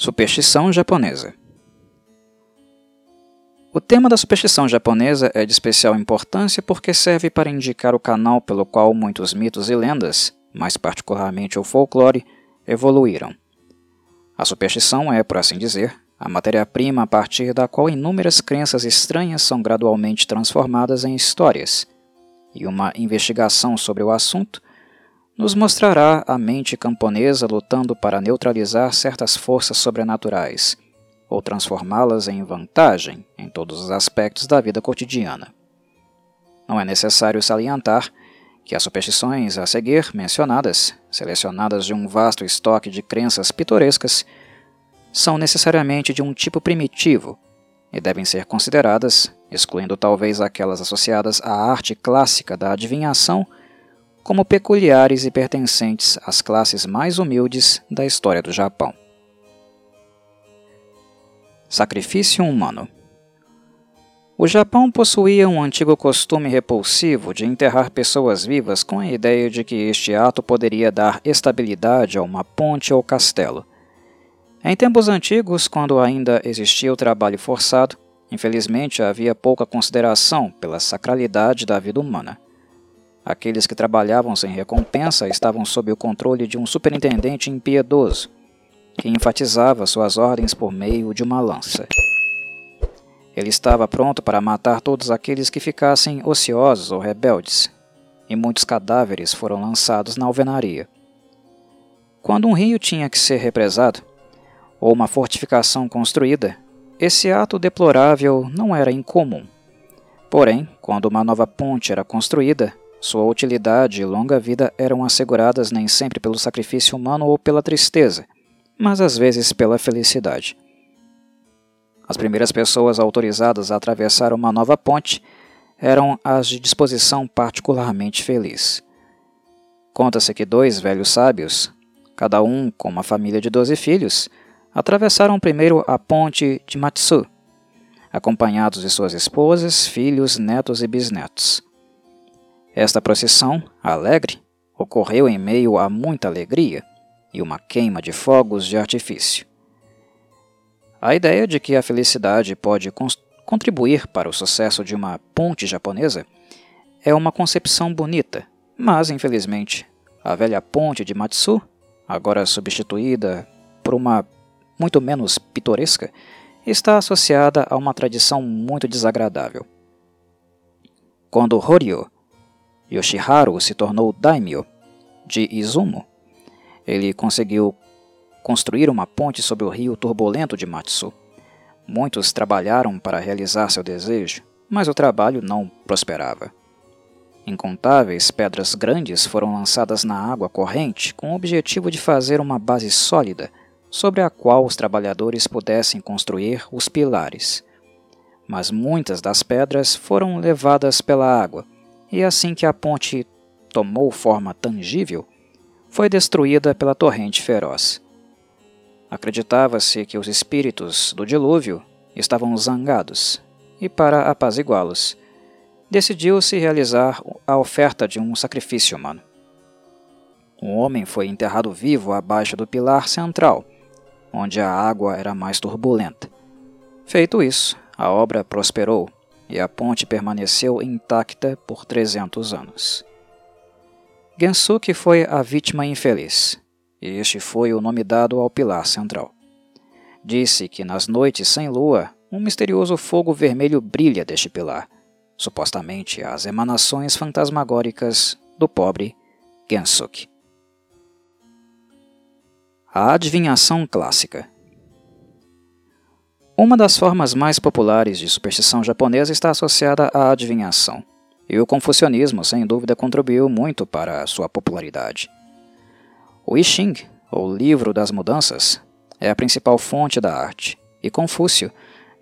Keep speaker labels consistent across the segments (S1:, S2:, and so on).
S1: Superstição japonesa. O tema da superstição japonesa é de especial importância porque serve para indicar o canal pelo qual muitos mitos e lendas, mais particularmente o folclore, evoluíram. A superstição é, por assim dizer, a matéria-prima a partir da qual inúmeras crenças estranhas são gradualmente transformadas em histórias, e uma investigação sobre o assunto nos mostrará a mente camponesa lutando para neutralizar certas forças sobrenaturais ou transformá-las em vantagem em todos os aspectos da vida cotidiana. Não é necessário salientar que as superstições a seguir mencionadas, selecionadas de um vasto estoque de crenças pitorescas, são necessariamente de um tipo primitivo e devem ser consideradas, excluindo talvez aquelas associadas à arte clássica da adivinhação como peculiares e pertencentes às classes mais humildes da história do Japão. Sacrifício humano. O Japão possuía um antigo costume repulsivo de enterrar pessoas vivas com a ideia de que este ato poderia dar estabilidade a uma ponte ou castelo. Em tempos antigos, quando ainda existia o trabalho forçado, infelizmente havia pouca consideração pela sacralidade da vida humana. Aqueles que trabalhavam sem recompensa estavam sob o controle de um superintendente impiedoso, que enfatizava suas ordens por meio de uma lança. Ele estava pronto para matar todos aqueles que ficassem ociosos ou rebeldes, e muitos cadáveres foram lançados na alvenaria. Quando um rio tinha que ser represado, ou uma fortificação construída, esse ato deplorável não era incomum. Porém, quando uma nova ponte era construída, sua utilidade e longa vida eram asseguradas nem sempre pelo sacrifício humano ou pela tristeza, mas às vezes pela felicidade. As primeiras pessoas autorizadas a atravessar uma nova ponte eram as de disposição particularmente feliz. Conta-se que dois velhos sábios, cada um com uma família de doze filhos, atravessaram primeiro a ponte de Matsu, acompanhados de suas esposas, filhos, netos e bisnetos. Esta procissão, alegre, ocorreu em meio a muita alegria e uma queima de fogos de artifício. A ideia de que a felicidade pode contribuir para o sucesso de uma ponte japonesa é uma concepção bonita, mas infelizmente a velha ponte de Matsu, agora substituída por uma muito menos pitoresca, está associada a uma tradição muito desagradável. Quando Horyo Yoshiharu se tornou daimyo de Izumo. Ele conseguiu construir uma ponte sobre o rio turbulento de Matsu. Muitos trabalharam para realizar seu desejo, mas o trabalho não prosperava. Incontáveis pedras grandes foram lançadas na água corrente com o objetivo de fazer uma base sólida sobre a qual os trabalhadores pudessem construir os pilares. Mas muitas das pedras foram levadas pela água e assim que a ponte tomou forma tangível, foi destruída pela torrente feroz. Acreditava-se que os espíritos do dilúvio estavam zangados, e para apaziguá-los, decidiu-se realizar a oferta de um sacrifício humano. Um homem foi enterrado vivo abaixo do pilar central, onde a água era mais turbulenta. Feito isso, a obra prosperou e a ponte permaneceu intacta por 300 anos. Gensuke foi a vítima infeliz, e este foi o nome dado ao pilar central. Disse que nas noites sem lua, um misterioso fogo vermelho brilha deste pilar, supostamente as emanações fantasmagóricas do pobre Gensuke. A adivinhação clássica uma das formas mais populares de superstição japonesa está associada à adivinhação, e o confucionismo, sem dúvida, contribuiu muito para sua popularidade. O I Ching, ou Livro das Mudanças, é a principal fonte da arte, e Confúcio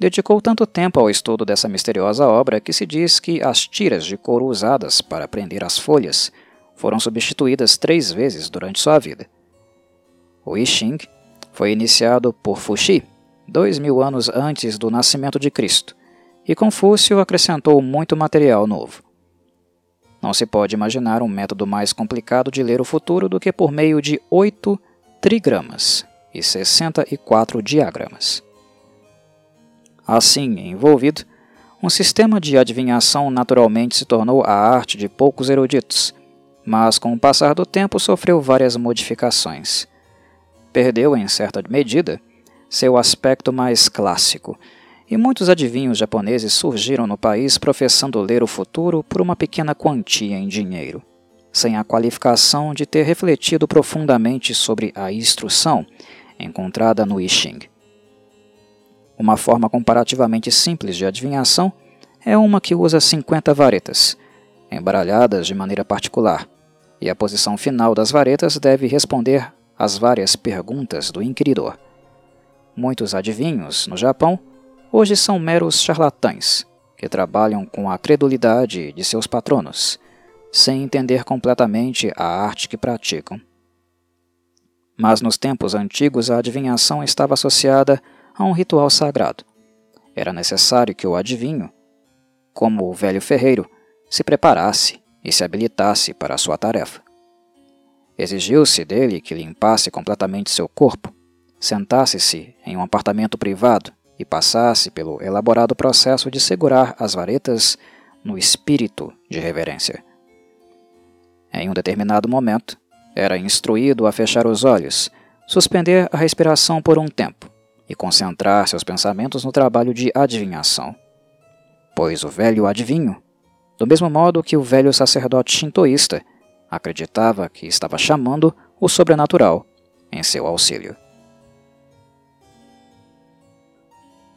S1: dedicou tanto tempo ao estudo dessa misteriosa obra que se diz que as tiras de couro usadas para prender as folhas foram substituídas três vezes durante sua vida. O I Ching foi iniciado por Fuxi, dois mil anos antes do nascimento de Cristo, e Confúcio acrescentou muito material novo. Não se pode imaginar um método mais complicado de ler o futuro do que por meio de oito trigramas, e 64 diagramas. Assim envolvido, um sistema de adivinhação naturalmente se tornou a arte de poucos eruditos, mas com o passar do tempo sofreu várias modificações. Perdeu, em certa medida, seu aspecto mais clássico, e muitos adivinhos japoneses surgiram no país professando ler o futuro por uma pequena quantia em dinheiro, sem a qualificação de ter refletido profundamente sobre a instrução encontrada no I Ching. Uma forma comparativamente simples de adivinhação é uma que usa 50 varetas, embaralhadas de maneira particular, e a posição final das varetas deve responder às várias perguntas do inquiridor. Muitos adivinhos, no Japão, hoje são meros charlatães que trabalham com a credulidade de seus patronos, sem entender completamente a arte que praticam. Mas nos tempos antigos a adivinhação estava associada a um ritual sagrado. Era necessário que o adivinho, como o velho ferreiro, se preparasse e se habilitasse para a sua tarefa. Exigiu-se dele que limpasse completamente seu corpo, sentasse-se em um apartamento privado e passasse pelo elaborado processo de segurar as varetas no espírito de reverência. Em um determinado momento, era instruído a fechar os olhos, suspender a respiração por um tempo e concentrar seus pensamentos no trabalho de adivinhação. Pois o velho adivinho, do mesmo modo que o velho sacerdote shintoísta, acreditava que estava chamando o sobrenatural em seu auxílio.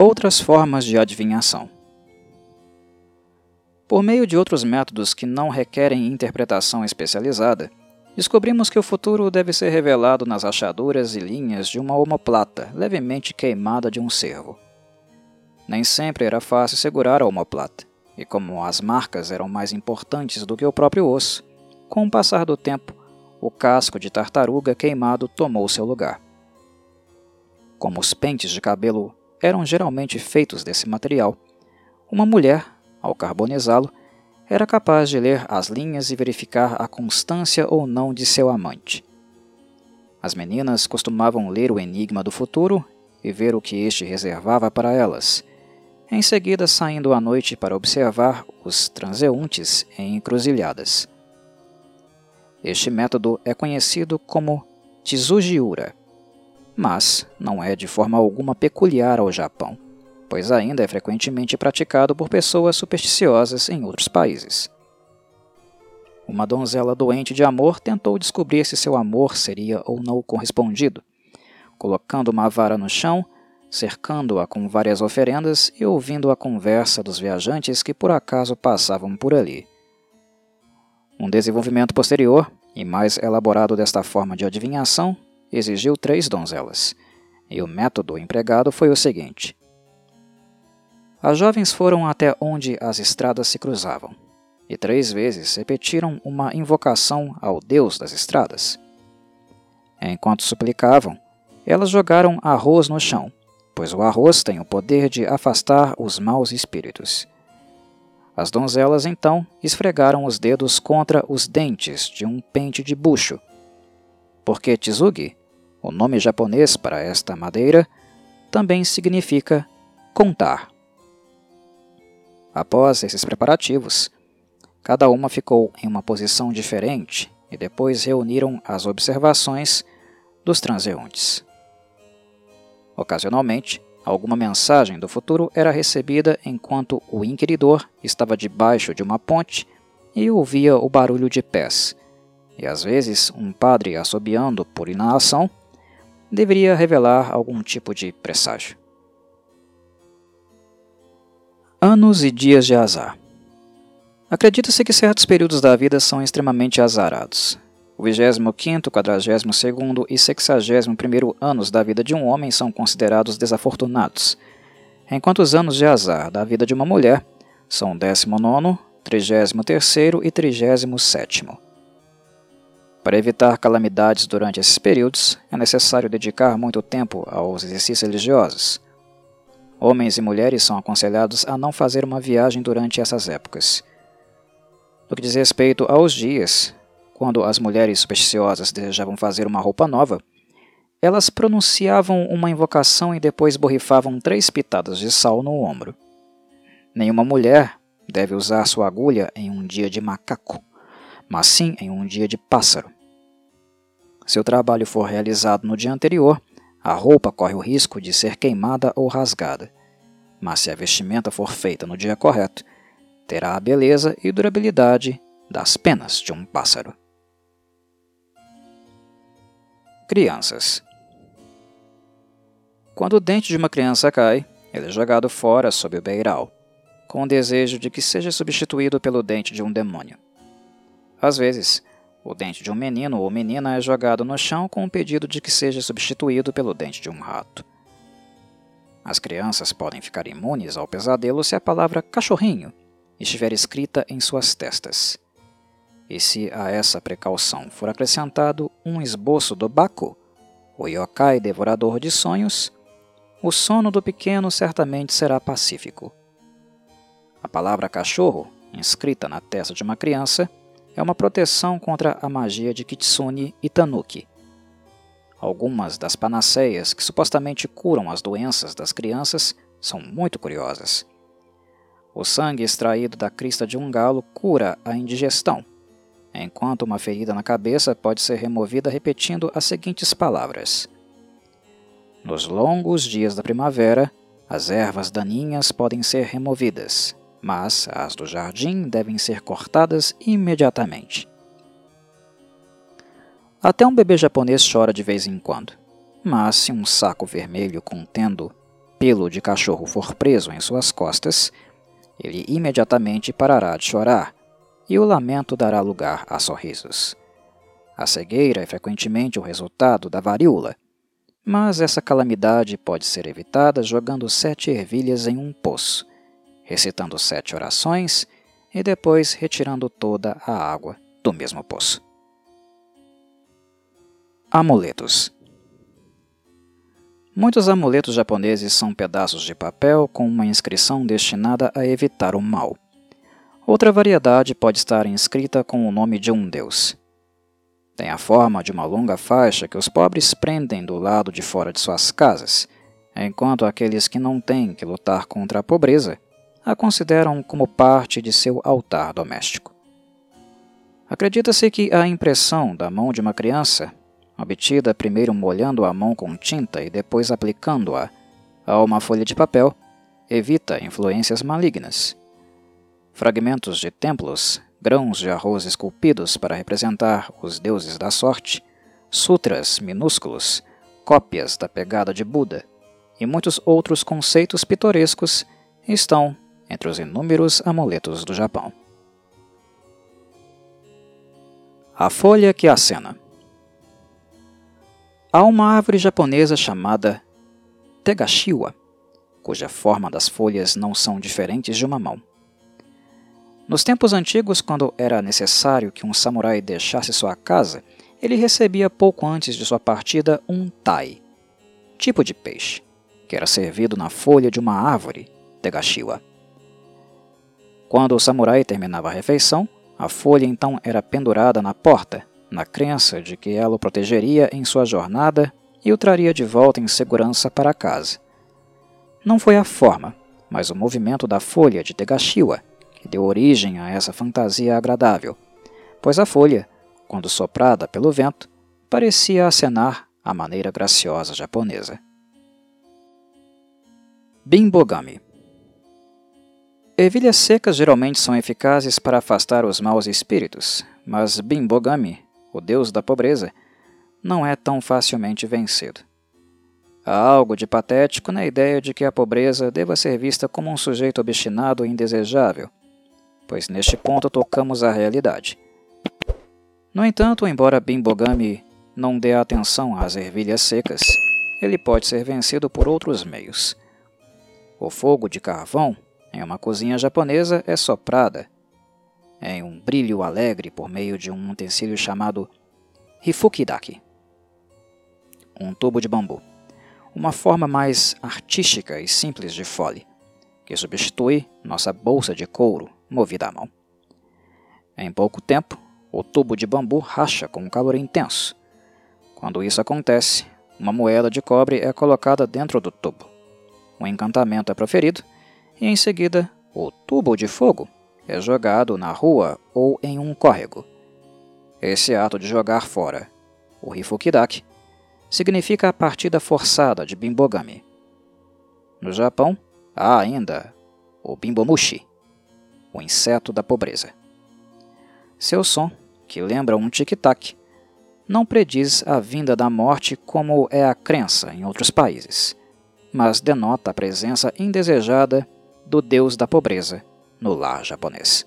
S1: Outras formas de adivinhação. Por meio de outros métodos que não requerem interpretação especializada, descobrimos que o futuro deve ser revelado nas rachaduras e linhas de uma omoplata levemente queimada de um cervo. Nem sempre era fácil segurar a omoplata, e como as marcas eram mais importantes do que o próprio osso, com o passar do tempo, o casco de tartaruga queimado tomou seu lugar. Como os pentes de cabelo eram geralmente feitos desse material, uma mulher, ao carbonizá-lo, era capaz de ler as linhas e verificar a constância ou não de seu amante. As meninas costumavam ler o enigma do futuro e ver o que este reservava para elas, em seguida saindo à noite para observar os transeuntes em encruzilhadas. Este método é conhecido como Tsujiura, mas não é de forma alguma peculiar ao Japão pois ainda é frequentemente praticado por pessoas supersticiosas em outros países. Uma donzela doente de amor tentou descobrir se seu amor seria ou não correspondido, colocando uma vara no chão, cercando-a com várias oferendas e ouvindo a conversa dos viajantes que por acaso passavam por ali. Um desenvolvimento posterior e mais elaborado desta forma de adivinhação exigiu três donzelas, e o método empregado foi o seguinte: as jovens foram até onde as estradas se cruzavam, e três vezes repetiram uma invocação ao Deus das estradas. Enquanto suplicavam, elas jogaram arroz no chão, pois o arroz tem o poder de afastar os maus espíritos. As donzelas então esfregaram os dedos contra os dentes de um pente de bucho, porque Tsugi, o nome japonês para esta madeira, também significa contar. Após esses preparativos, cada uma ficou em uma posição diferente e depois reuniram as observações dos transeuntes. Ocasionalmente, alguma mensagem do futuro era recebida enquanto o inquiridor estava debaixo de uma ponte e ouvia o barulho de pés, e às vezes um padre assobiando por inalação deveria revelar algum tipo de presságio. Anos e dias de azar. Acredita-se que certos períodos da vida são extremamente azarados. O 25º, 42º e 61º anos da vida de um homem são considerados desafortunados, enquanto os anos de azar da vida de uma mulher são 19º, 33º e 37º. Para evitar calamidades durante esses períodos, é necessário dedicar muito tempo aos exercícios religiosos, Homens e mulheres são aconselhados a não fazer uma viagem durante essas épocas. No que diz respeito aos dias, quando as mulheres supersticiosas desejavam fazer uma roupa nova, Elas pronunciavam uma invocação e depois borrifavam três pitadas de sal no ombro. Nenhuma mulher deve usar sua agulha em um dia de macaco, mas sim em um dia de pássaro. Se o trabalho for realizado no dia anterior, a roupa corre o risco de ser queimada ou rasgada. Mas se a vestimenta for feita no dia correto, terá a beleza e durabilidade das penas de um pássaro. Crianças Quando o dente de uma criança cai, ele é jogado fora sob o beiral, com o desejo de que seja substituído pelo dente de um demônio. Às vezes, o dente de um menino ou menina é jogado no chão com o pedido de que seja substituído pelo dente de um rato. As crianças podem ficar imunes ao pesadelo se a palavra cachorrinho estiver escrita em suas testas. E se a essa precaução for acrescentado um esboço do Baku, o yokai devorador de sonhos, o sono do pequeno certamente será pacífico. A palavra cachorro, inscrita na testa de uma criança, é uma proteção contra a magia de Kitsune e Tanuki. Algumas das panaceias que supostamente curam as doenças das crianças são muito curiosas. O sangue extraído da crista de um galo cura a indigestão, enquanto uma ferida na cabeça pode ser removida repetindo as seguintes palavras: Nos longos dias da primavera, as ervas daninhas podem ser removidas, mas as do jardim devem ser cortadas imediatamente. Até um bebê japonês chora de vez em quando, mas se um saco vermelho contendo pelo de cachorro for preso em suas costas, ele imediatamente parará de chorar e o lamento dará lugar a sorrisos. A cegueira é frequentemente o resultado da varíola, mas essa calamidade pode ser evitada jogando sete ervilhas em um poço recitando sete orações e depois retirando toda a água do mesmo poço. Amuletos Muitos amuletos japoneses são pedaços de papel com uma inscrição destinada a evitar o mal. Outra variedade pode estar inscrita com o nome de um deus. Tem a forma de uma longa faixa que os pobres prendem do lado de fora de suas casas, enquanto aqueles que não têm que lutar contra a pobreza a consideram como parte de seu altar doméstico. Acredita-se que a impressão da mão de uma criança, obtida primeiro molhando a mão com tinta e depois aplicando-a a uma folha de papel, evita influências malignas. Fragmentos de templos, grãos de arroz esculpidos para representar os deuses da sorte, sutras minúsculos, cópias da pegada de Buda e muitos outros conceitos pitorescos estão entre os inúmeros amuletos do Japão. A folha que acena. Há uma árvore japonesa chamada Tegashiwa, cuja forma das folhas não são diferentes de uma mão. Nos tempos antigos, quando era necessário que um samurai deixasse sua casa, ele recebia pouco antes de sua partida um tai, tipo de peixe, que era servido na folha de uma árvore, Tegashiwa. Quando o samurai terminava a refeição, a folha então era pendurada na porta, na crença de que ela o protegeria em sua jornada e o traria de volta em segurança para casa. Não foi a forma, mas o movimento da folha de Tegashiwa que deu origem a essa fantasia agradável, pois a folha, quando soprada pelo vento, parecia acenar à maneira graciosa japonesa. Bimbogami Ervilhas secas geralmente são eficazes para afastar os maus espíritos, mas Bimbogami, o deus da pobreza, não é tão facilmente vencido. Há algo de patético na ideia de que a pobreza deva ser vista como um sujeito obstinado e indesejável, pois neste ponto tocamos a realidade. No entanto, embora Bimbogami não dê atenção às ervilhas secas, ele pode ser vencido por outros meios. O fogo de carvão em uma cozinha japonesa é soprada em um brilho alegre por meio de um utensílio chamado hifukidaki, um tubo de bambu, uma forma mais artística e simples de fole, que substitui nossa bolsa de couro movida à mão. Em pouco tempo, o tubo de bambu racha com um calor intenso. Quando isso acontece, uma moeda de cobre é colocada dentro do tubo. O encantamento é proferido e, em seguida, o tubo de fogo é jogado na rua ou em um córrego. Esse ato de jogar fora o Hifukidaki significa a partida forçada de Bimbogami. No Japão, há ainda o Bimbomushi, o inseto da pobreza. Seu som, que lembra um tic-tac, não prediz a vinda da morte como é a crença em outros países, mas denota a presença indesejada do deus da pobreza no lar japonês.